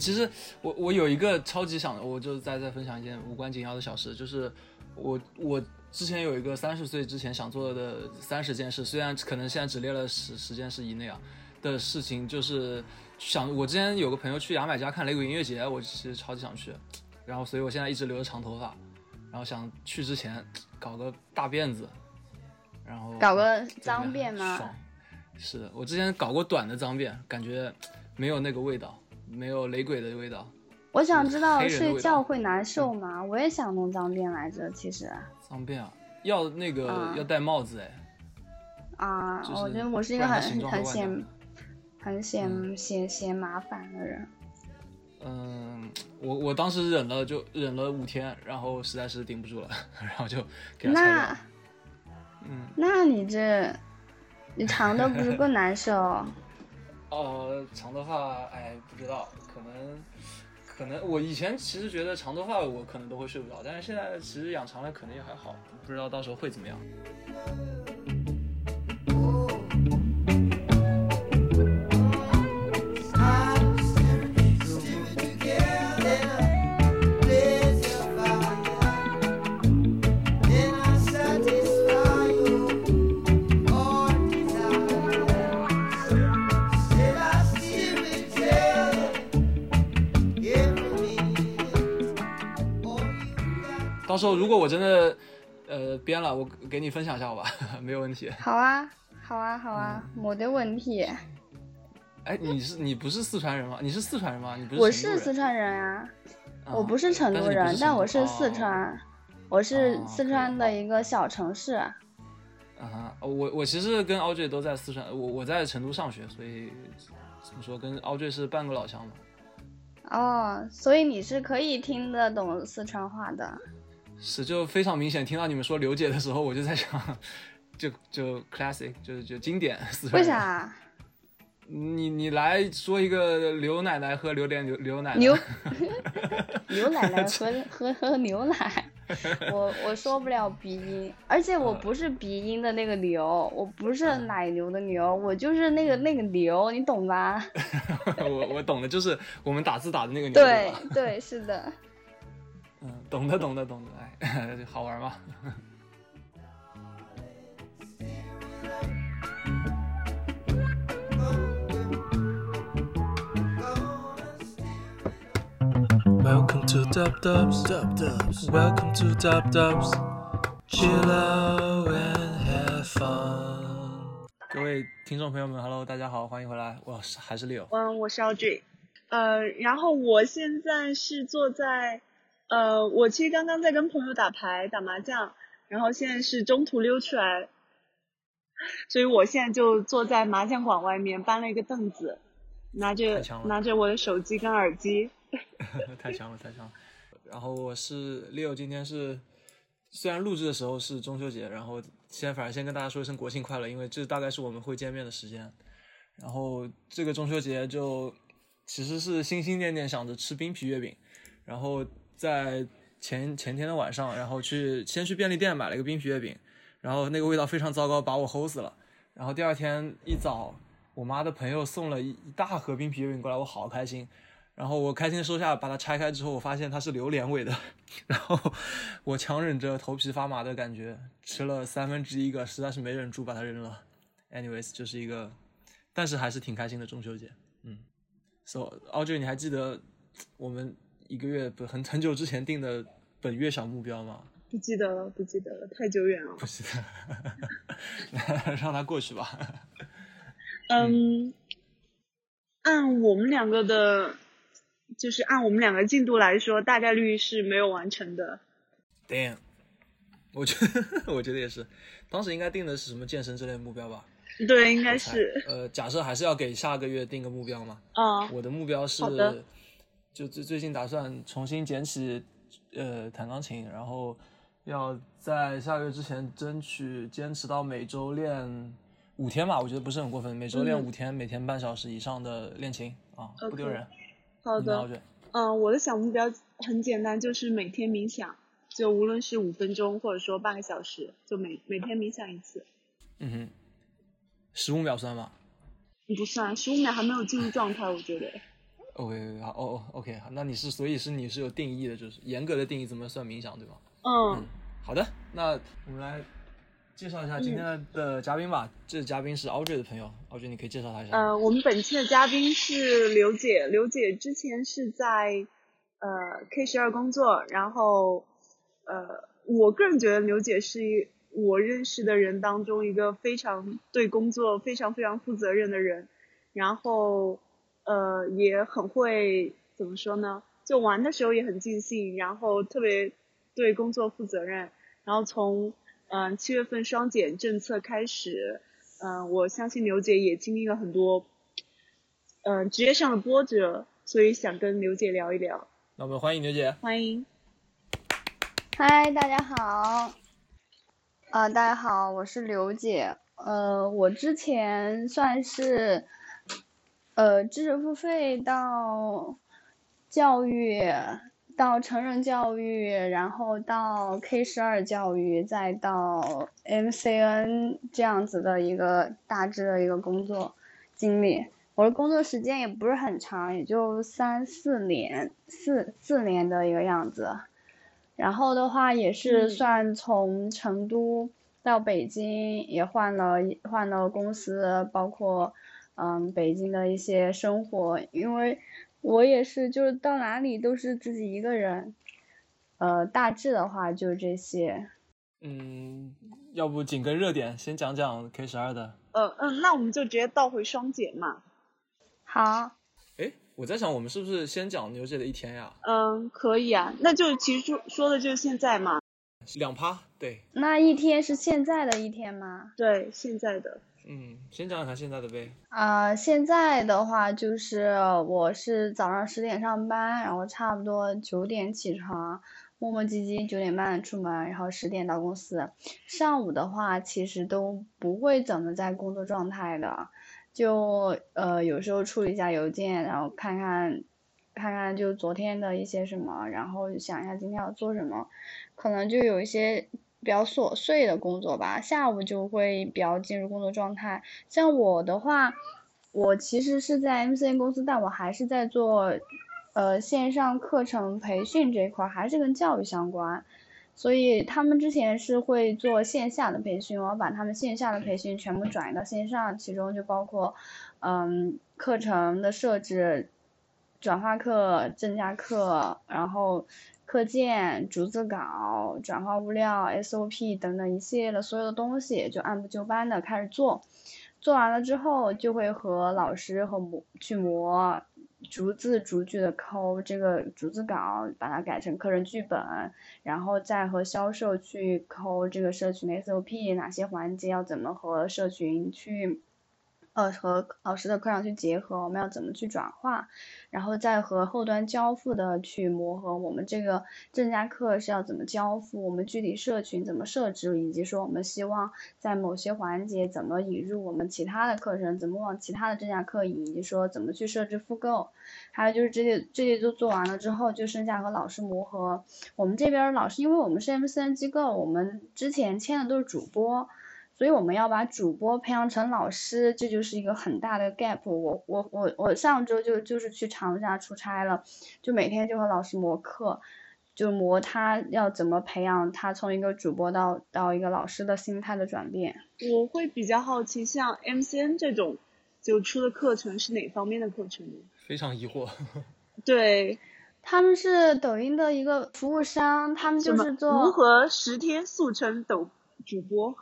其实我我有一个超级想，我就再再分享一件无关紧要的小事，就是我我之前有一个三十岁之前想做的三十件事，虽然可能现在只列了十十件事以内啊的事情，就是想我之前有个朋友去牙买加看雷鬼音乐节，我其实超级想去，然后所以我现在一直留着长头发，然后想去之前搞个大辫子，然后搞个脏辫吗？爽，是的，我之前搞过短的脏辫，感觉没有那个味道，没有雷鬼的味道。我想知道睡觉会难受吗？我也想弄脏辫来着，其实脏辫啊，要那个、啊要戴帽子哎，啊，就是我觉得我是一个很很嫌很嫌嫌嫌麻烦的人。嗯，我我当时忍了就忍了五天，然后实在是顶不住了，然后就给他那。嗯，那你这你长的不是更难受？呃，长头发，哎，不知道，可能可能我以前其实觉得长头发我可能都会睡不着，但是现在其实养长了可能也还好，不知道到时候会怎么样。到时候如果我真的呃编了，我给你分享一下好吧，没有问题。好啊，好啊，好啊，没得问题。哎，你是你不是四川人吗？你是四川人吗？你不是我是四川人啊，啊我不是成都人，但我是四哦川，我是哦四川的一个小城市。啊哈，我我其实跟 Audrey 都在四川，我我在成都上学，所以怎么说跟 Audrey 是半个老乡嘛。哦，所以你是可以听得懂四川话的。是，就非常明显，听到你们说刘姐的时候，我就在想，就就 classic，就就经典。为？啥？你你来说一个刘奶奶喝榴莲牛牛奶奶。牛 牛奶奶喝喝喝牛奶，我我说不了鼻音，而且我不是鼻音的那个牛，我不是奶牛的牛，我就是那个那个牛，你懂吧？我我懂的，就是我们打字打的那个牛。对？对，是的。嗯，懂的懂的懂的，哎，好玩吗？Welcome to Dub Dubs. Dub Dubs. Welcome to Dub Dubs. Chill out and have fun. 各位听众朋友们，Hello，大家好，欢迎回来，我是还是 Leo。嗯，我是 Audrey，呃，然后我现在是坐在，呃，我其实刚刚在跟朋友打牌打麻将，然后现在是中途溜出来，所以我现在就坐在麻将馆外面搬了一个凳子，拿着拿着我的手机跟耳机，太强了，太强了。然后我是 Leo，今天是虽然录制的时候是中秋节，然后先反正先跟大家说一声国庆快乐，因为这大概是我们会见面的时间。然后这个中秋节就其实是心心念念想着吃冰皮月饼，然后在前前天的晚上，然后去先去便利店买了一个冰皮月饼，然后那个味道非常糟糕，把我齁死了。然后第二天一早，我妈的朋友送了一一大盒冰皮月饼过来，我好开心。然后我开心收下，把它拆开之后，我发现它是榴莲味的，然后我强忍着头皮发麻的感觉，吃了三分之一个，实在是没忍住把它扔了。Anyways，就是一个，但是还是挺开心的中秋节。嗯，So Audrey，你还记得我们一个月不很很久之前定的本月小目标吗？不记得了，不记得了，太久远了。不记得，让它过去吧。嗯，按我们两个的，就是按我们两个进度来说，大概率是没有完成的。Damn，我觉得我觉得也是，当时应该定的是什么健身之类的目标吧？对，应该是。呃，假设还是要给下个月定个目标嘛。啊、我的目标是好的，就最最近打算重新捡起呃弹钢琴，然后要在下个月之前争取坚持到每周练五天吧，我觉得不是很过分，每周练嗯五天，每天半小时以上的练琴啊，不丢人。好的嗯，我的小目标很简单，就是每天冥想，就无论是五分钟或者说半个小时，就每每天冥想一次。嗯哼，十五秒算吗？不算，十五秒还没有进入状态，我觉得。OK，好，哦哦，OK，好，那你是所以是你是有定义的，就是严格的定义怎么算冥想，对吗？嗯好的，那我们来介绍一下今天的嘉宾吧。这嘉宾是 Audrey 的朋友，Audrey 你可以介绍他一下。呃，我们本期的嘉宾是刘姐，刘姐之前是在呃 K 十二工作，然后呃，我个人觉得刘姐是一我认识的人当中一个非常对工作非常非常负责任的人，然后呃也很会怎么说呢？就玩的时候也很尽兴，然后特别对工作负责任，然后从嗯七月份双减政策开始，嗯、我相信刘姐也经历了很多嗯、职业上的波折，所以想跟刘姐聊一聊，那我们欢迎刘姐。欢迎。嗨，大家好。呃，大家好，我是刘姐。呃，我之前算是呃知识付费到教育，到成人教育，然后到 K 十二教育，再到 MCN 这样子的一个大致的一个工作经历。我的工作时间也不是很长，也就三四年，四四年的一个样子。然后的话也是嗯算从成都到北京，也换了一换了公司，包括嗯北京的一些生活，因为我也是就是到哪里都是自己一个人，呃大致的话就这些。嗯，要不紧跟热点，先讲讲 K 十二的。呃嗯，那我们就直接倒回双减嘛。好，哎，我在想，我们是不是先讲牛姐的一天呀？嗯，可以啊，那就其实说说的就是现在嘛。两趴，对，那一天是现在的一天吗？对，现在的。嗯，先讲讲现在的呗。啊、现在的话就是我是早上十点上班，然后差不多九点起床，磨磨唧唧九点半出门，然后十点到公司。上午的话其实都不会怎么在工作状态的，就呃有时候处理一下邮件，然后看看看看就昨天的一些什么，然后想一下今天要做什么，可能就有一些比较琐碎的工作吧。下午就会比较进入工作状态。像我的话，我其实是在 MCN 公司，但我还是在做呃线上课程培训这一块，还是跟教育相关。所以他们之前是会做线下的培训，我把他们线下的培训全部转移到线上，其中就包括嗯课程的设置、转化课、增加课，然后课件、逐字稿、转化物料、SOP 等等一系列的所有的东西，就按部就班的开始做。做完了之后，就会和老师和磨去磨，逐字逐句的抠这个逐字稿，把它改成课程剧本，然后再和销售去抠这个社群的 SOP，哪些环节要怎么和社群去，呃，和老师的课上去结合，我们要怎么去转化，然后再和后端交付的去磨合，我们这个正价课是要怎么交付，我们具体社群怎么设置，以及说我们希望在某些环节怎么引入我们其他的课程，怎么往其他的正价课引，以及说怎么去设置复购，还有就是这些这些都做完了之后，就剩下和老师磨合。我们这边老师，因为我们是 MCN 机构，我们之前签的都是主播。所以我们要把主播培养成老师，这就是一个很大的 gap 我。我我我上周就就是去长沙出差了，就每天就和老师磨课，就磨他要怎么培养他从一个主播到到一个老师的心态的转变。我会比较好奇，像 MCN 这种就出的课程是哪方面的课程呢？非常疑惑。对，他们是抖音的一个服务商，他们就是做如何十天速成抖主播？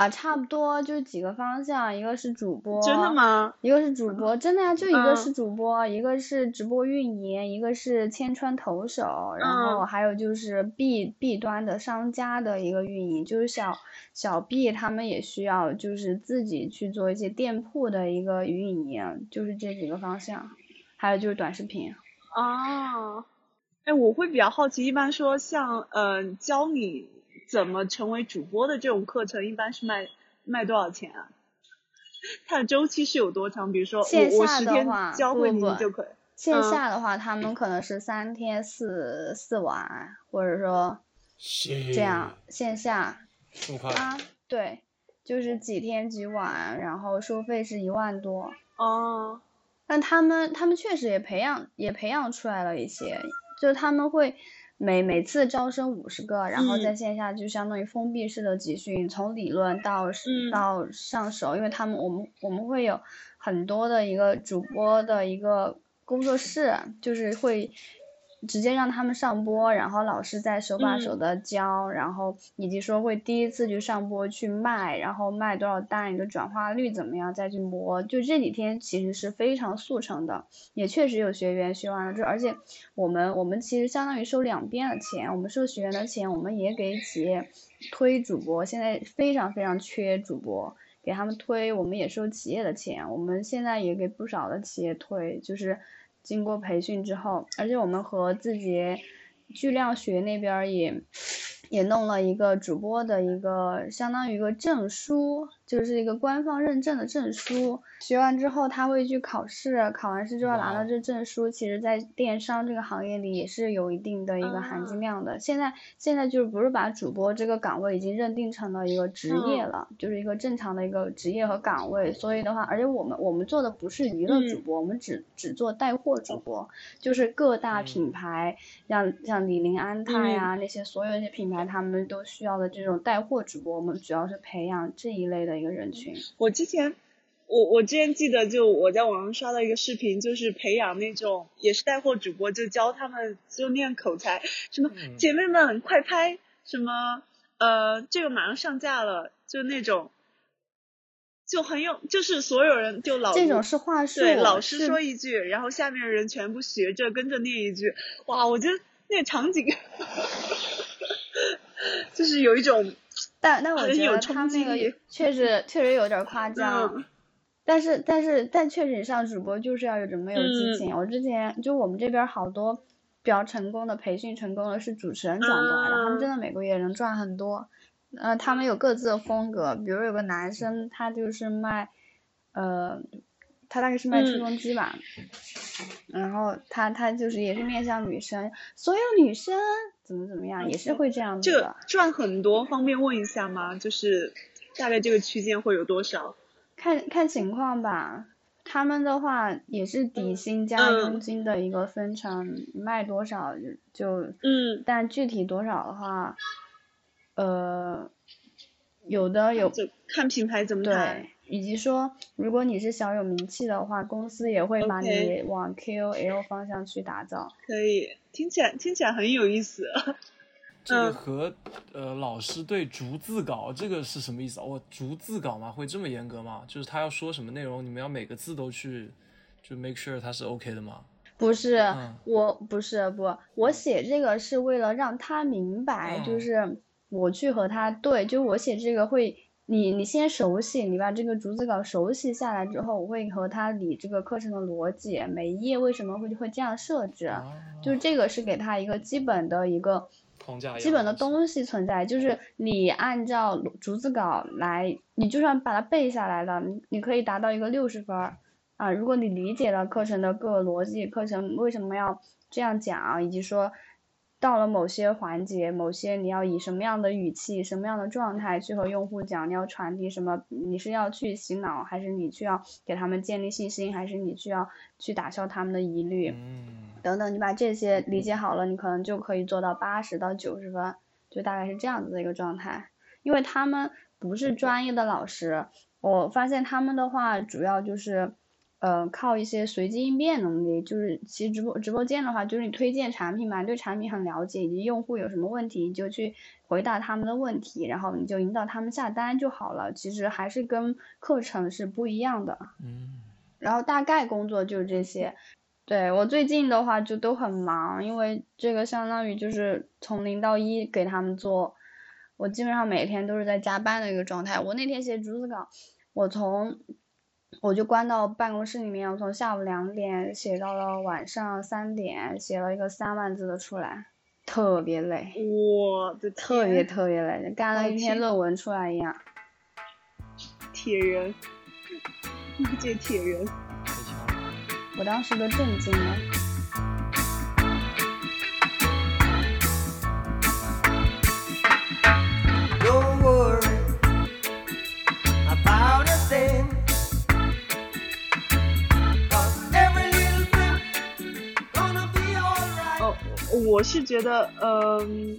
啊，差不多就是几个方向，一个是主播，真的？吗？一个是主播，真的呀，就一个嗯是主播，一个是直播运营，一个是千川投手，然后嗯还有就是 B B 端的商家的一个运营，就是小小 B 他们也需要就是自己去做一些店铺的一个运营，就是这几个方向，还有就是短视频。哦，哎，我会比较好奇，一般说像呃教你怎么成为主播的这种课程，一般是卖卖多少钱啊？它的周期是有多长？比如说线我我十天下的话教会你就可以。线嗯下的话，他们可能是三天四四晚，或者说这这样线下这么快？啊，对，就是几天几晚，然后收费是一万多。哦，但他们他们确实也培养也培养出来了一些，就是他们会每每次招生五十个，然后在嗯。线下就相当于封闭式的集训，从理论到嗯。到上手，因为他们我们我们会有很多的一个主播的一个工作室，就是会直接让他们上播，然后老师再手把手嗯的教，然后以及说会第一次去上播去卖，然后卖多少单，一个转化率怎么样，再去磨。就这几天其实是非常速成的，也确实有学员学完了之后，而且我们我们其实相当于收两边的钱，我们收学员的钱，我们也给企业推主播，现在非常非常缺主播。给他们推，我们也收企业的钱，我们现在也给不少的企业推，就是经过培训之后，而且我们和字节巨量学那边也也弄了一个主播的一个相当于一个证书，就是一个官方认证的证书。学完之后他会去考试，考完试之后拿到这证书，其实在电商这个行业里也是有一定的一个含金啊量的。现在现在就是不是把主播这个岗位已经认定成了一个职业嗯了，就是一个正常的一个职业和岗位。所以的话，而且我们我们做的不是娱乐主嗯播，我们只只做带货主播，就是各大嗯品牌，像像李宁、安踏呀、那些所有一些品牌，他们都需要的这种带货主播，我们主要是培养这一类的一个人群。我之前，我我之前记得，就我在网上刷到一个视频，就是培养那种也是带货主播，就教他们就练口才，什么嗯。姐妹们快拍，什么呃这个马上上架了，就那种，就很有，就是所有人就老这种是话术，对老师说一句，然后下面人全部学着跟着念一句，哇，我觉得那个场景，就是有一种但但我觉得他那个力确实确实有点夸张。嗯但是但是但确实你上主播就是要有这么有激嗯情。我之前就我们这边好多比较成功的培训成功的是主持人转过来的，他们真的每个月能赚很多。呃，他们有各自的风格，比如有个男生他就是卖，呃，他大概是卖吹嗯风机吧，然后他他就是也是面向女生，所有女生怎么怎么样，也是会这样子这。赚很多，方便问一下吗？就是大概这个区间会有多少？看看情况吧，他们的话也是底薪加嗯佣金的一个分成，卖多少就就，嗯，但具体多少的话，呃，有的有就看品牌怎么谈。对，以及说如果你是小有名气的话，公司也会把你往 KOL 方向去打造。可以，听起来听起来很有意思。这个嗯和呃老师对逐字稿这个是什么意思啊？我逐字稿吗？会这么严格吗？就是他要说什么内容，你们要每个字都去就 make sure 他是 OK 的吗？不是，嗯我不是不，我写这个是为了让他明白，就嗯是我去和他对，就我写这个会，你你先熟悉，你把这个逐字稿熟悉下来之后，我会和他理这个课程的逻辑，每一页为什么会会这样设置，啊，就这个是给他一个基本的一个框架基本的东东西存在，就是你按照逐字稿来，你就算把它背下来了，你你可以达到一个六十分儿啊。如果你理解了课程的各个逻辑，课程为什么要这样讲，以及说到了某些环节，某些你要以什么样的语气、什么样的状态去和用户讲，你要传递什么？你是要去洗脑，还是你去要给他们建立信心，还是你需要去打消他们的疑虑？嗯，等等，你把这些理解好了，你可能就可以做到八十到九十分，就大概是这样子的一个状态。因为他们不是专业的老师，我发现他们的话主要就是，呃，靠一些随机应变能力。就是其实直播直播间的话，就是你推荐产品嘛，对产品很了解，以及用户有什么问题，你就去回答他们的问题，然后你就引导他们下单就好了。其实还是跟课程是不一样的。嗯，然后大概工作就是这些。对我最近的话就都很忙，因为这个相当于就是从零到一给他们做，我基本上每天都是在加班的一个状态。我那天写逐字稿，我从我就关到办公室里面，我从下午两点写到了晚上三点，写了一个三万字的出来，特别累，我的特别特别累，干了一篇论文出来一样。铁人，这铁人。我当时都震惊了。我是觉得，嗯、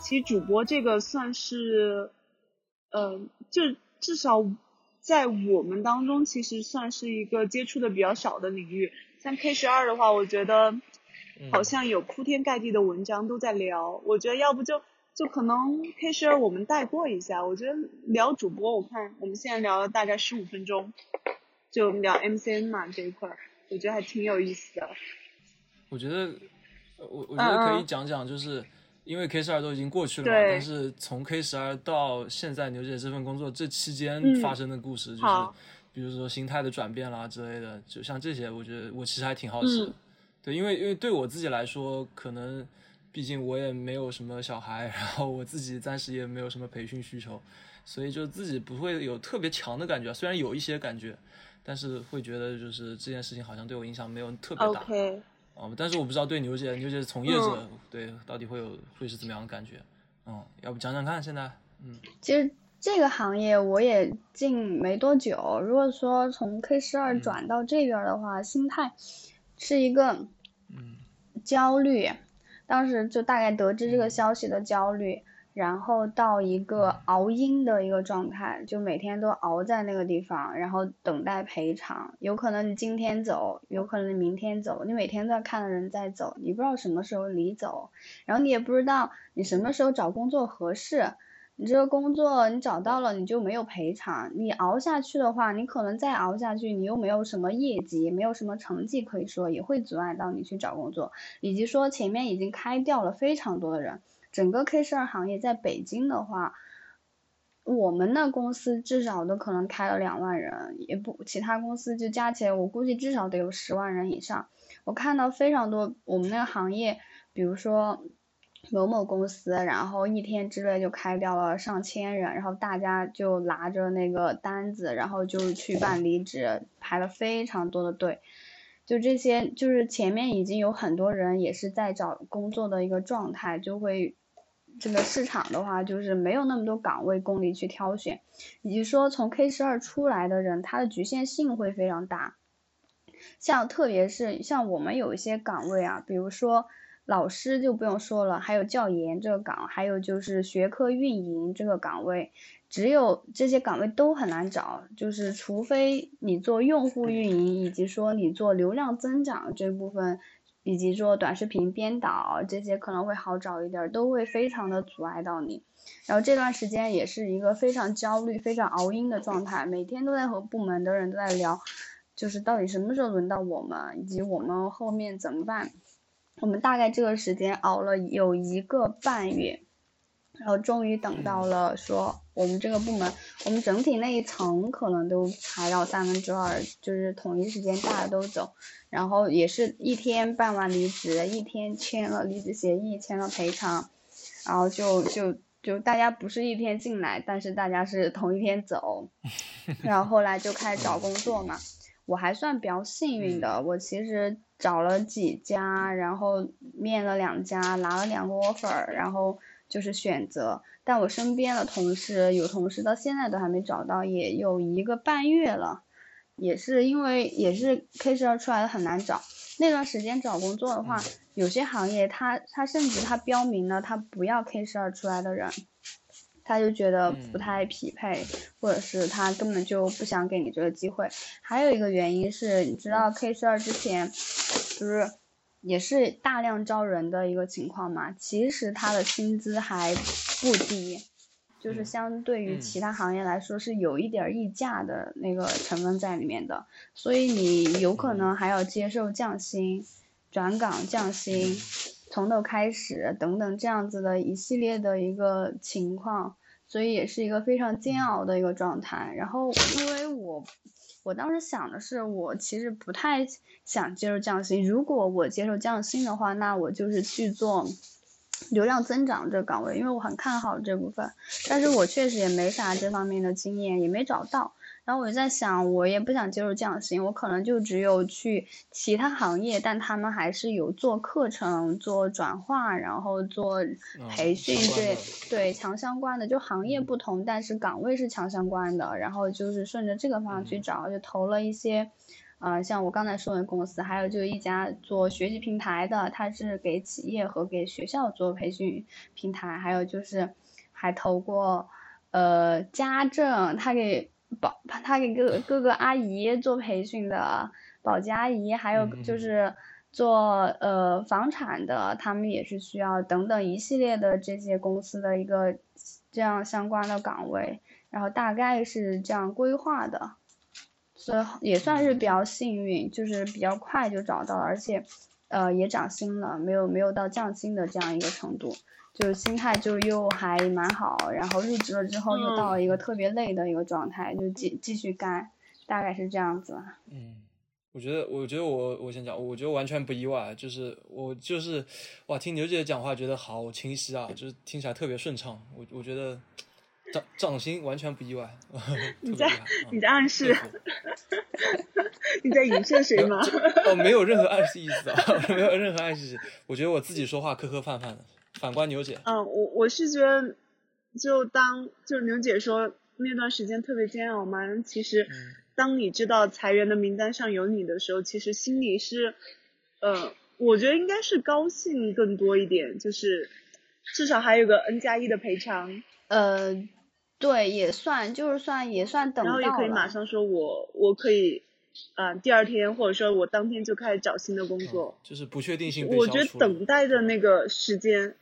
其实主播这个算是，呃，就至少在我们当中，其实算是一个接触的比较少的领域。像 K 十二的话，我觉得嗯好像有铺天盖地的文章都在聊。我觉得要不就就可能 K 十二我们带过一下。我觉得聊主播，我看我们现在聊了大概十五分钟，就聊 MCN 嘛这一块儿，我觉得还挺有意思的。我觉得，呃我我觉得可以讲讲，就是因为 K 十二都已经过去了嘛，但是从 K 十二到现在牛姐这份工作这期间嗯。发生的故事，就是好。比如说心态的转变啦之类的，就像这些，我觉得我其实还挺好奇对，因为因为对我自己来说，可能毕竟我也没有什么小孩，然后我自己暂时也没有什么培训需求，所以就自己不会有特别强的感觉，虽然有一些感觉，但是会觉得就是这件事情好像对我影响没有特别大。哦，但是我不知道对牛姐，牛姐是从业者，嗯。对到底会有会是怎么样的感觉？嗯，要不讲讲看，现在，嗯。其实这个行业我也进没多久，如果说从 K 十二嗯。转到这边的话，心态是一个嗯。焦虑，当时就大概得知这个嗯。消息的焦虑，然后到一个熬鹰的一个状态，就每天都熬在那个地方，然后等待赔偿。有可能你今天走，有可能你明天走，你每天都要看着人在走，你不知道什么时候离走，然后你也不知道你什么时候找工作合适。你这个工作你找到了，你就没有赔偿。你熬下去的话，你可能再熬下去，你又没有什么业绩，没有什么成绩可以说，也会阻碍到你去找工作。以及说前面已经开掉了非常多的人，整个 K 十二行业在北京的话，我们那公司至少都可能开了两万人，也不其他公司就加起来，我估计至少得有十万人以上。我看到非常多我们那个行业，比如说某某公司，然后一天之内就开掉了上千人，然后大家就拿着那个单子，然后就去办离职，排了非常多的队。就这些，就是前面已经有很多人也是在找工作的一个状态，就会这个市场的话，就是没有那么多岗位供你去挑选，以及说从 K 十二出来的人，他的局限性会非常大。像特别是像我们有一些岗位啊，比如说老师就不用说了，还有教研这个岗，还有就是学科运营这个岗位，只有这些岗位都很难找，就是除非你做用户运营，以及说你做流量增长这部分，以及做短视频编导这些可能会好找一点儿，都会非常的阻碍到你。然后这段时间也是一个非常焦虑、非常熬鹰的状态，每天都在和部门的人都在聊，就是到底什么时候轮到我们，以及我们后面怎么办。我们大概这个时间熬了有一个半月，然后终于等到了说我们这个部门，我们整体那一层可能都裁到三分之二，就是统一时间大家都走，然后也是一天办完离职，一天签了离职协议，签了赔偿，然后就就就大家不是一天进来，但是大家是同一天走，然后后来就开始找工作嘛。我还算比较幸运的，我其实找了几家，然后面了两家，拿了两个 offer，然后就是选择。但我身边的同事，有同事到现在都还没找到，也有一个半月了，也是因为也是 K 十二出来的很难找。那段时间找工作的话，有些行业他他甚至他标明了他不要 K 十二出来的人，他就觉得不太匹配，或者是他根本就不想给你这个机会。还有一个原因是，你知道 K 十二之前就是也是大量招人的一个情况嘛，其实他的薪资还不低，就是相对于嗯其他行业来说是有一点儿溢价的那个成分在里面的，所以你有可能还要接受降薪、转岗降薪。从头开始等等这样子的一系列的一个情况，所以也是一个非常煎熬的一个状态。然后因为我我当时想的是，我其实不太想接受降薪。如果我接受降薪的话，那我就是去做流量增长这个岗位，因为我很看好这部分。但是我确实也没啥这方面的经验，也没找到。然后我就在想，我也不想接受这样的事情，我可能就只有去其他行业，但他们还是有做课程、做转化，然后做培训相关这的对强相关的，就行业嗯不同，但是岗位是强相关的。然后就是顺着这个方向去找，就投了一些。呃，像我刚才说的公司，还有就是一家做学习平台的，他是给企业和给学校做培训平台，还有就是还投过呃家政，他给保他给各各个阿姨做培训的保洁阿姨，还有就是做呃房产的，他们也是需要等等一系列的这些公司的一个这样相关的岗位，然后大概是这样规划的。所以也算是比较幸运，就是比较快就找到了，而且，呃，也涨薪了，没有没有到降薪的这样一个程度，就是心态就又还蛮好，然后入职了之后又到了一个特别累的一个状态，就继继续干，大概是这样子。嗯，我觉得，我觉得我我先讲，我觉得完全不意外，就是我就是哇，听牛姐讲话觉得好清晰啊，就是听起来特别顺畅，我我觉得。掌掌心完全不意外，你在你在暗示，你在影射谁吗？哦，没有任何暗示意思啊，没有任何暗示。我觉得我自己说话磕磕绊绊的。反观牛姐，嗯，我我是觉得，就当就牛姐说那段时间特别煎熬嘛，其实当你知道裁员的名单上有你的时候，其实心里是，呃，我觉得应该是高兴更多一点，就是至少还有个 N 加一的赔偿，呃。对，也算，就是算，也算等到然后也可以马上说，我我可以，啊，第二天或者说我当天就开始找新的工作，就是不确定性。我觉得等待的那个时间，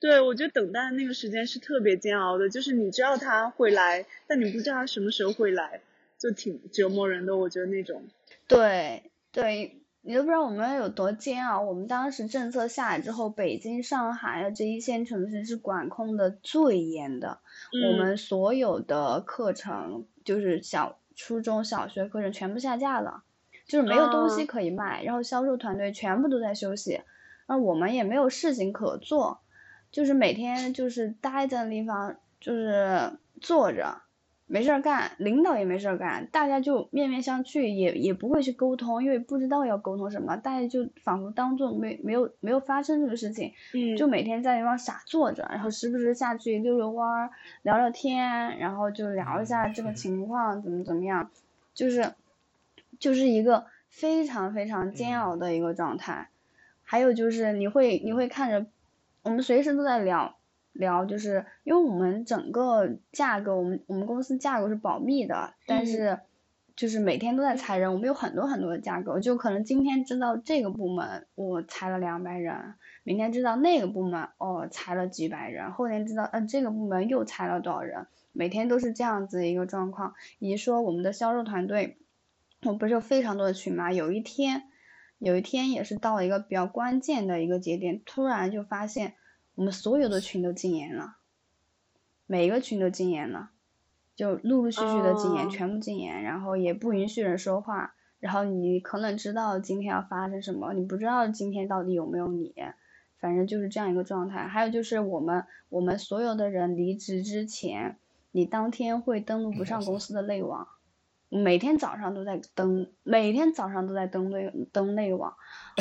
对我觉得等待的那个时间是特别煎熬的，就是你知道他会来，但你不知道他什么时候会来，就挺折磨人的。我觉得那种。对对。你都不知道我们有多煎熬。我们当时政策下来之后，北京、上海啊这一线城市是管控的最严的。我们所有的课程，就是小、初中小学课程全部下架了，就是没有东西可以卖。然后销售团队全部都在休息，那我们也没有事情可做，就是每天就是待在那地方，就是坐着。没事儿干，领导也没事儿干，大家就面面相觑，也也不会去沟通，因为不知道要沟通什么，大家就仿佛当做没没有没有发生这个事情，嗯，就每天在地方傻坐着，然后时不时下去溜溜弯儿，聊聊天，然后就聊一下这个情况怎么怎么样，就是就是一个非常非常煎熬的一个状态，还有就是你会你会看着，我们随时都在聊。聊就是因为我们整个架构，我们我们公司架构是保密的，但是就是每天都在裁人，我们有很多很多的架构，就可能今天知道这个部门我裁了两百人，明天知道那个部门哦裁了几百人，后天知道嗯这个部门又裁了多少人，每天都是这样子一个状况。以及说我们的销售团队，我不是有非常多的群嘛，有一天有一天也是到了一个比较关键的一个节点，突然就发现。我们所有的群都禁言了，每一个群都禁言了，就陆陆续续的禁言，全部禁言，然后也不允许人说话。然后你可能知道今天要发生什么，你不知道今天到底有没有你，反正就是这样一个状态。还有就是我们我们所有的人离职之前，你当天会登录不上公司的内网。每天早上都在登，每天早上都在登内登内网，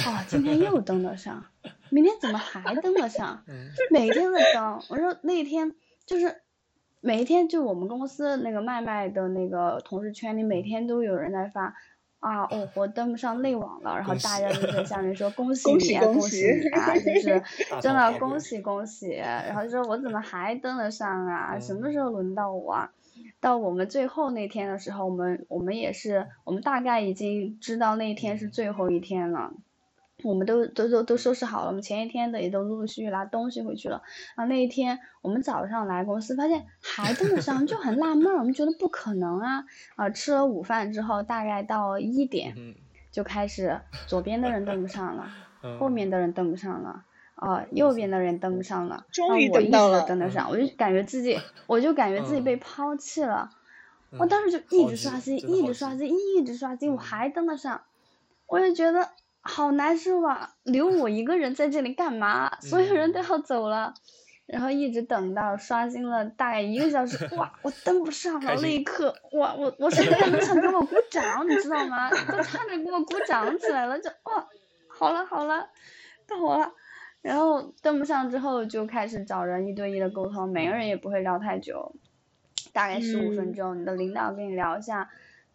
啊，今天又登得上，明天怎么还登得上？每天在登。我说那天就是，每一天就我们公司那个麦麦的那个同事圈里，每天都有人在发，啊，哦，我登不上内网了，然后大家就在下面说 恭喜你，恭喜你啊，就是真的恭喜恭喜，然后就说我怎么还登得上啊？什么时候轮到我？啊？到我们最后那天的时候，我们我们也是，我们大概已经知道那天是最后一天了，我们都都都都收拾好了，我们前一天的也都陆陆续续拿东西回去了。然后那一天我们早上来公司，发现还登不上，就很纳闷，我们觉得不可能啊啊！吃了午饭之后，大概到一点，就开始左边的人登不上了，后面的人登不上了。啊，右边的人登不上了，终于登到了，登得上，我就感觉自己，我就感觉自己被抛弃了，我当时就一直刷新，一直刷新，一直刷新，我还登得上，我就觉得好难受啊，留我一个人在这里干嘛？所有人都要走了，然后一直等到刷新了大概一个小时，哇，我登不上了，那一刻，哇，我我身边都想给我鼓掌，你知道吗？都差点给我鼓掌起来了，就哇，好了好了，到我了。然后登不上之后，就开始找人一对一的沟通，每个人也不会聊太久，大概十五分钟。你的领导跟你聊一下，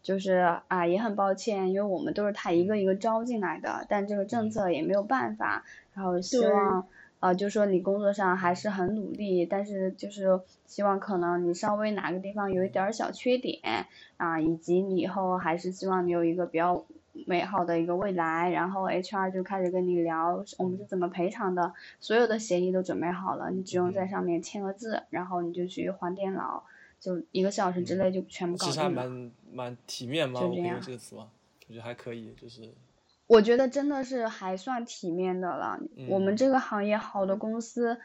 就是啊也很抱歉，因为我们都是他一个一个招进来的，但这个政策也没有办法，然后希望。呃，就说你工作上还是很努力，但是就是希望可能你稍微哪个地方有一点儿小缺点啊，以及你以后还是希望你有一个比较美好的一个未来。然后 HR 就开始跟你聊我们是怎么赔偿的，所有的协议都准备好了，你只用在上面签个字，然后你就去还电脑，就一个小时之内就全部搞其实还。蛮蛮体面嘛，就我可以用这样这个词嘛？我觉得还可以，就是我觉得真的是还算体面的了。我们嗯这个行业好的公司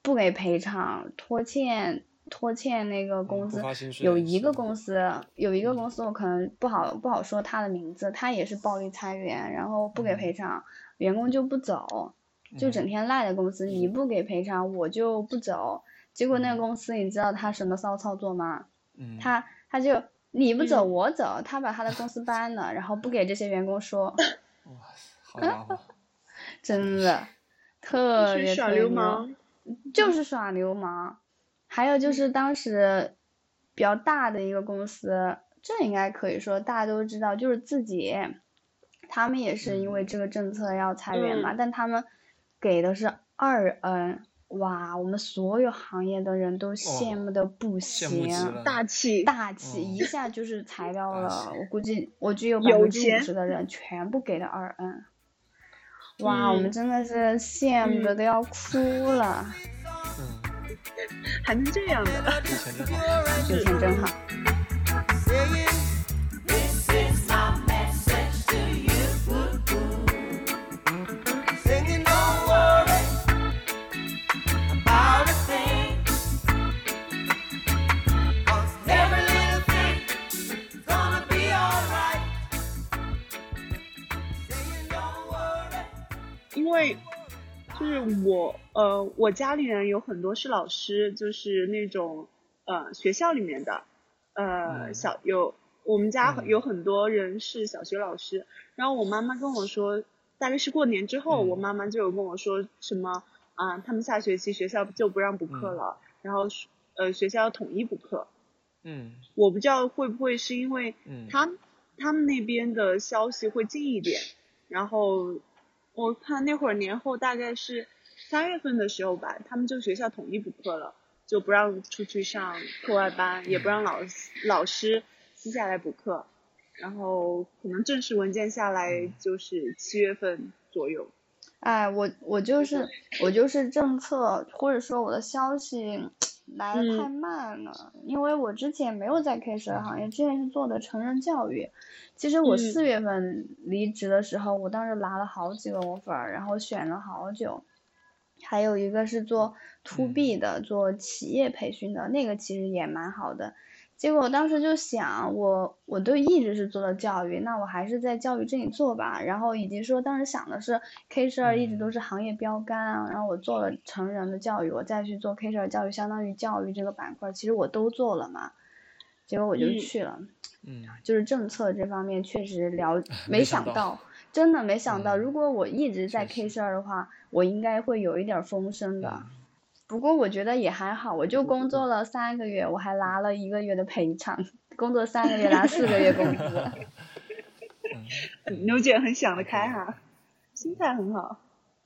不给赔偿，拖欠拖欠那个工资。有一个公司，有一个公司我可能不好不好说他的名字，他也是暴力裁员，然后不给赔偿，员工就不走，就整天赖在公司，你不给赔偿我就不走。结果那个公司你知道他什么骚操作吗？嗯，他他就你不走嗯我走，他把他的公司搬了，然后不给这些员工说，哇好家伙，真的特别特别牛流氓。就是耍流氓。还有就是当时比较大的一个公司，这应该可以说大家都知道，就是自己，他们也是因为这个政策要裁员嘛，嗯但他们给的是二 N，哇，我们所有行业的人都羡慕的不行。了，大气，大气，嗯一下就是裁掉了。我估计，我只有百有分之五十的人全部给了二 N。哇，我们嗯真的是羡慕的嗯都要哭了，嗯，还能这样的，有钱真好，以前真好。因为就是我呃，我家里人有很多是老师，就是那种呃学校里面的，呃嗯小有我们家嗯有很多人是小学老师，然后我妈妈跟我说，大概是过年之后，嗯我妈妈就有跟我说什么啊、他们下学期学校就不让补课嗯了，然后呃学校要统一补课，嗯。我不知道会不会是因为嗯。他他们那边的消息会近一点，然后我看那会儿年后大概是三月份的时候吧，他们就学校统一补课了，就不让出去上课外班，也不让老师老师私下来补课，然后可能正式文件下来就是七月份左右。哎，我我就是我就是政策或者说我的消息来的太嗯慢了，因为我之前没有在 K 十二行业，之前是做的成人教育。其实我嗯四月份离职的时候，我当时拿了好几个 offer，然后选了好久。还有一个是做 to 嗯 B 的，做企业培训的，那个其实也蛮好的。结果我当时就想，我我都一直是做的教育，那我还是在教育这里做吧。然后以及说当时想的是 K 十二一直都是行业标杆啊，然后我做了成人的教育，我再去做 K 十二教育，相当于教育这个板块，其实我都做了嘛。结果我就嗯去了，嗯就是政策这方面确实了，没想到真的没想到，嗯如果我一直在 K 实十二的话，我应该会有一点儿风声的。嗯不过我觉得也还好，我就工作了三个月，我还拿了一个月的赔偿，工作三个月拿四个月工资。嗯牛姐很想得开哈，心态很好。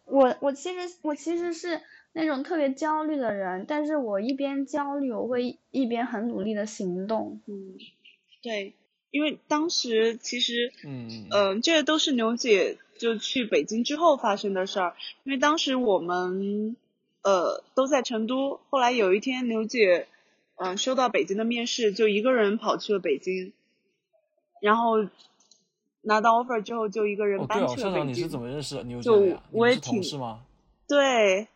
我我其实我其实是那种特别焦虑的人，但是我一边焦虑，我会一边很努力的行动。嗯，对，因为当时其实嗯嗯，这都是牛姐就去北京之后发生的事儿。因为当时我们呃都在成都，后来有一天牛姐嗯、呃收到北京的面试，就一个人跑去了北京，然后拿到 offer 之后就一个人搬去了北校长你。怎么认识牛姐就的呀？你我也挺是同事吗？对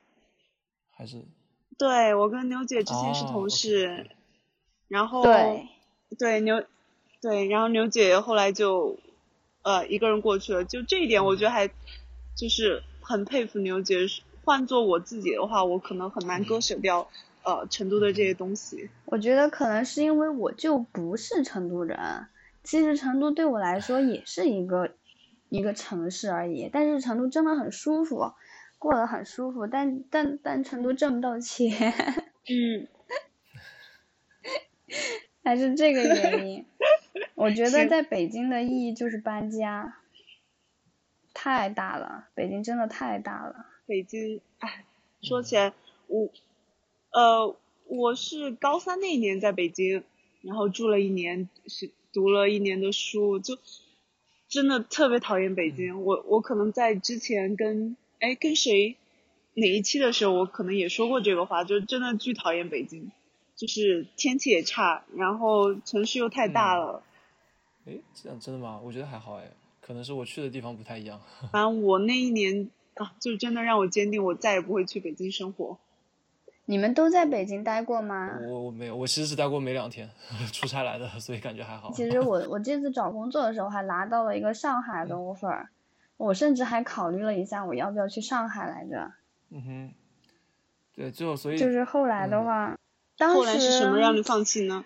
还是对，我跟牛姐之前是哦同事然后对，对牛，对，然后牛姐后来就呃一个人过去了，就这一点我觉得还就是很佩服牛姐。换做我自己的话，我可能很难割舍掉呃成都的这些东西。我觉得可能是因为我就不是成都人，其实成都对我来说也是一个一个城市而已，但是成都真的很舒服，过得很舒服，但但但成都挣不到钱，嗯，还是这个原因。我觉得 在北京的意义就是搬家，太大了，北京真的太大了。北京，哎，说起来，我，呃，我是高三那一年在北京，然后住了一年，是读了一年的书，就真的特别讨厌北京。我我可能在之前跟哎跟谁哪一期的时候，我可能也说过这个话，就真的巨讨厌北京，就是天气也差，然后城市又太大了。诶，这样真的吗？我觉得还好哎，可能是我去的地方不太一样。反正我那一年啊，就真的让我坚定，我再也不会去北京生活。你们都在北京待过吗？我我没有，我其实是待过没两天，出差来的，所以感觉还好。其实我我这次找工作的时候还拿到了一个上海的 offer，我甚至还考虑了一下我要不要去上海来着。嗯哼，对，最后所以就是后来的话，当时后来是什么让你放弃呢？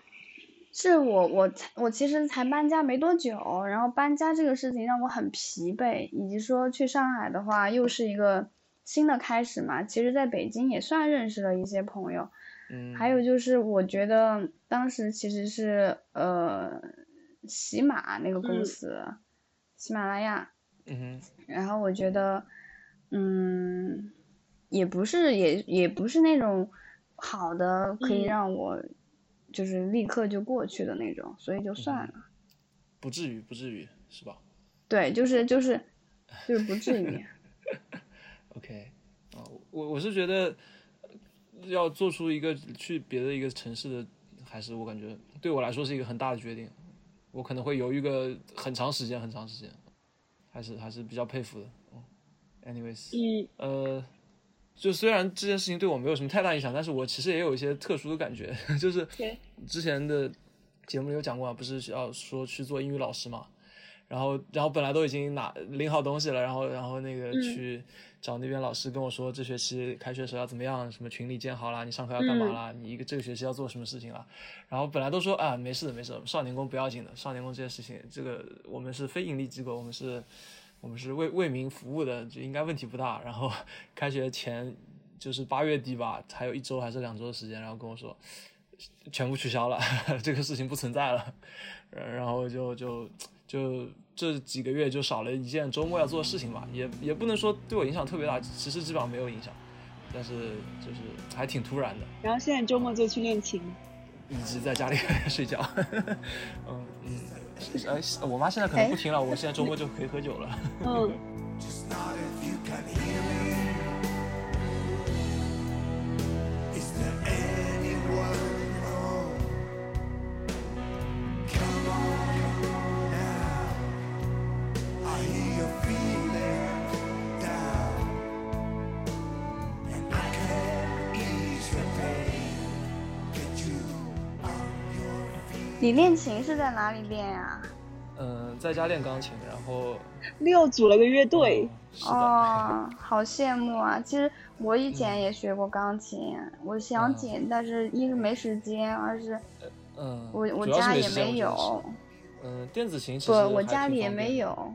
是我我才我其实才搬家没多久，然后搬家这个事情让我很疲惫，以及说去上海的话又是一个新的开始嘛。其实在北京也算认识了一些朋友，嗯，还有就是我觉得当时其实是呃喜马那个公嗯。司，喜马拉雅，嗯，然后我觉得，嗯，也不是也也不是那种好的可以嗯。让我就是立刻就过去的那种，所以就算了。不至于，不至于，是吧对，就是就是就是不至于。OK，啊，我我是觉得呃要做出一个去别的一个城市的，还是我感觉对我来说是一个很大的决定，我可能会犹豫个很长时间，很长时间，还是还是比较佩服的。嗯，anyways，嗯呃，就虽然这件事情对我没有什么太大影响，但是我其实也有一些特殊的感觉，就是之前的节目里有讲过啊，不是要说去做英语老师嘛，然后然后本来都已经拿领好东西了，然后然后那个嗯去找那边老师跟我说这学期开学时候要怎么样，什么群里建好啦，你上课要干嘛啦，你一个这个学期要做什么事情啦，然后本来都说啊没事的没事的，少年宫不要紧的，少年宫这件事情，这个我们是非盈利机构，我们是。我们是为为民服务的，就应该问题不大。然后 开学前就是八月底吧，还有一周还是两周的时间，然后跟我说全部取消了，这个事情不存在了。呃然后就就就这几个月就少了一件周末要做的事情吧，也也不能说对我影响特别大，其实基本上没有影响，但是就是还挺突然的，然后现在周末就去练琴。一直在家里 睡觉。嗯嗯，呃，我妈现在可能不听了，我现在周末就可以喝酒了。嗯，你练琴是在哪里练呀、嗯，在家练钢琴，然后六组了个乐队嗯，哦，好羡慕啊！其实我以前也学过钢琴，我想嗯捡，但是一是没时间，二是嗯，我我家也没。有，嗯，电子琴其不，我家里也。没有，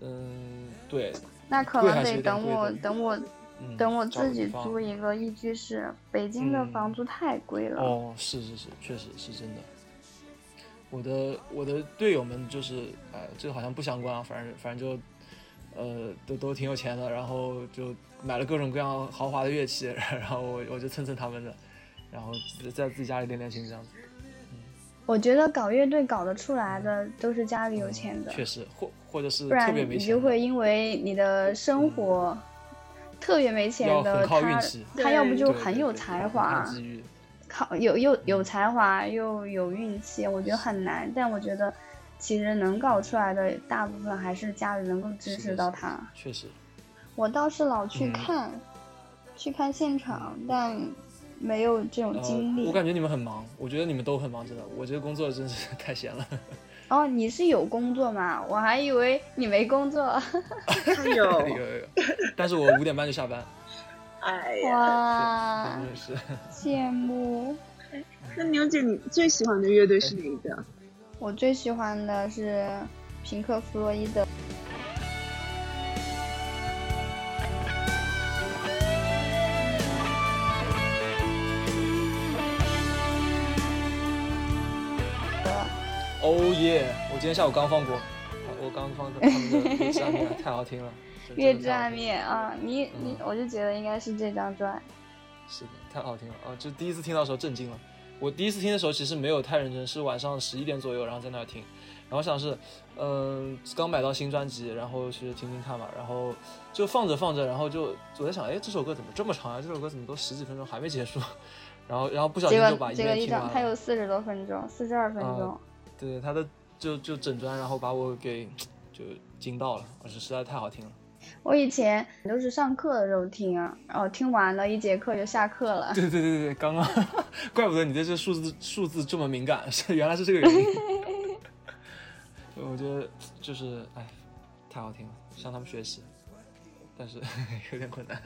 嗯，对，那可能得等我等我嗯，等我自己租一个一居室，北京的嗯房租太贵了。哦，是是是，确实是真的。我的我的队友们就是，哎，这个好像不相关啊，反正反正就，呃，都都挺有钱的，然后就买了各种各样豪华的乐器，然后我我就蹭蹭他们的，然后在自己家里练练琴这样子。我觉得搞乐队搞得出来的都是家里有钱的，确实，或或者是不特然你就别没钱的，会因为你的生活特别没钱的，很靠运他气他要不就很有才华看，机遇。靠有又有才华又有运气，我觉得很难。但我觉得其实能搞出来的大部分还是家里能够支持到他。确实，我倒是老去嗯看，去看现场，但没有这种经呃，历。我感觉你们很忙，我觉得你们都很忙，真的。我这个工作真是 太闲了。哦，你是有工作吗？我还以为你没工作。有 有，有有，但是我五点半就下班，哎呀，哇，真的是。羡慕！那牛姐，你最喜欢的乐队是哪一个？我最喜欢的是平克·弗洛伊德。哦耶！我今天下午刚放过，我刚放的他们的《太好听了，《月之暗面。》啊，你你嗯我就觉得应该是这张专。是的，太好听了啊！就第一次听到的时候震惊了。我第一次听的时候其实没有太认真，是晚上十一点左右，然后在那儿听，然后想是，嗯、刚买到新专辑，然后去听听看嘛，然后就放着放着，然后就我在想，哎，这首歌怎么这么长啊？这首歌怎么都十几分钟还没结束？然后然后不小心就把果结果一张，音乐听完了。它有四十多分钟，四十二分啊钟。对，他的就就整专，然后把我给 就惊到了，而且实在太好听了。我以前都是上课的时候听，然后听完了一节课就下课了。对对对对，刚刚，怪不得你对这数字数字这么敏感，是原来是这个原因。我觉得就是哎，太好听了，向他们学习，但是 有点困难。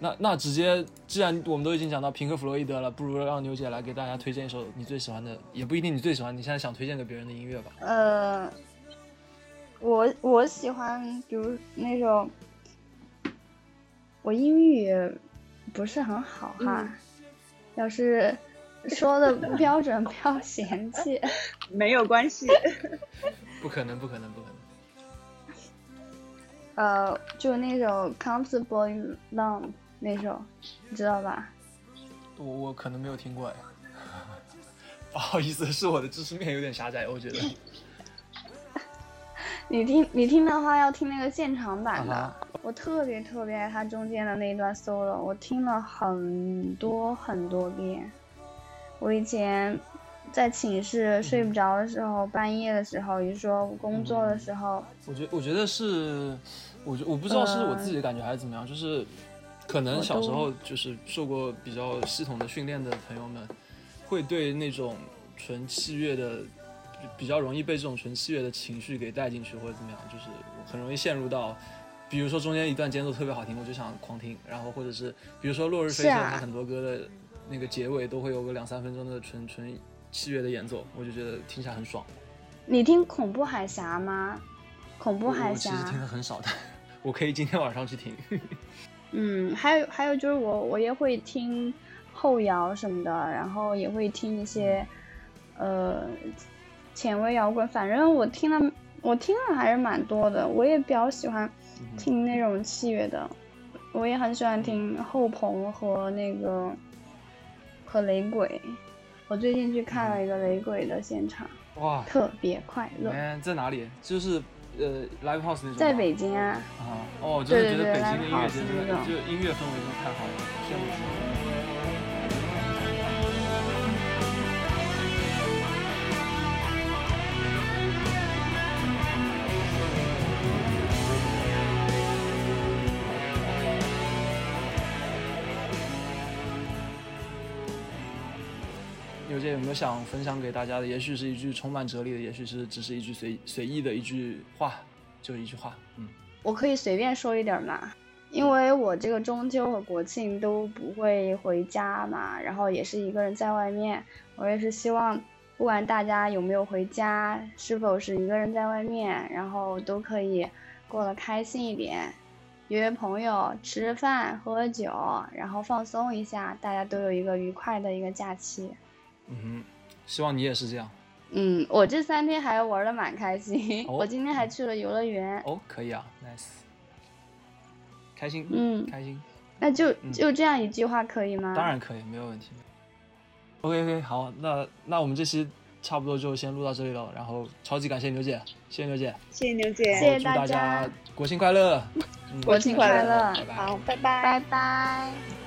那那直接，既然我们都已经讲到平克·弗洛伊德了，不如让牛姐来给大家推荐一首你最喜欢的，也不一定你最喜欢，你现在想推荐给别人的音乐吧？呃，我我喜欢，比如那种，我英语不是很好哈，嗯要是说的不标准，不要嫌弃。没有关系。不可能，不可能，不可能。呃，就那首《Comfortable in Love》那首，你知道吧？我我可能没有听过哎，不好意思，是我的知识面有点狭窄，我觉得。你听你听的话，要听那个现场版的。啊我特别特别爱他中间的那一段 solo，我听了很多很多遍。我以前在寝室睡不着的时候，半夜的时候，也说我工作的时候，我觉我觉得是，我觉我不知道是我自己的感觉还是怎么样，就是可能小时候就是受过比较系统的训练的朋友们，会对那种纯器乐的比较容易被这种纯器乐的情绪给带进去或者怎么样，就是很容易陷入到。比如说中间一段间奏特别好听，我就想狂听，然后或者是比如说《落日飞车》，是啊它很多歌的那个结尾都会有个两三分钟的纯纯器乐的演奏，我就觉得听起来很爽。你听恐怖海峡吗？恐怖海我其实听，的很少的，我可以今天晚上去听。嗯，还有还有就是我我也会听后摇什么的，然后也会听一些呃前卫摇滚，反正我听了我听了还是蛮多的，我也比较喜欢听那种器乐的，我也很喜欢听后朋和那个和雷鬼，我最近去看了一个雷鬼的现场，哇，特别快乐，嗯，在哪里？就是呃，live house 那种。在北京啊。啊，哦，我真的对对对觉得北京的音乐 live 节 house 真的就音乐氛围真的太好了，羡慕死了。有没有想分享给大家的？也许是一句充满哲理的，也许是只是一句随随意的一句话，就一句话。嗯，我可以随便说一点嘛，因为我这个中秋和国庆都不会回家嘛，然后也是一个人在外面，我也是希望，不管大家有没有回家，是否是一个人在外面，然后都可以过得开心一点，约朋友吃饭喝酒，然后放松一下，大家都有一个愉快的一个假期。嗯哼，希望你也是这样。嗯，我这三天还玩的蛮开心，哦我今天还去了游乐园。哦，可以啊，nice，开心，嗯开心，那就嗯就这样一句话可以吗？当然可以，没有问题。OK OK，好，那那我们这期差不多就先录到这里了，然后超级感谢牛姐，谢谢牛姐，谢谢牛姐，谢谢大大家国庆快乐，嗯国庆快乐拜拜好，拜拜。拜拜。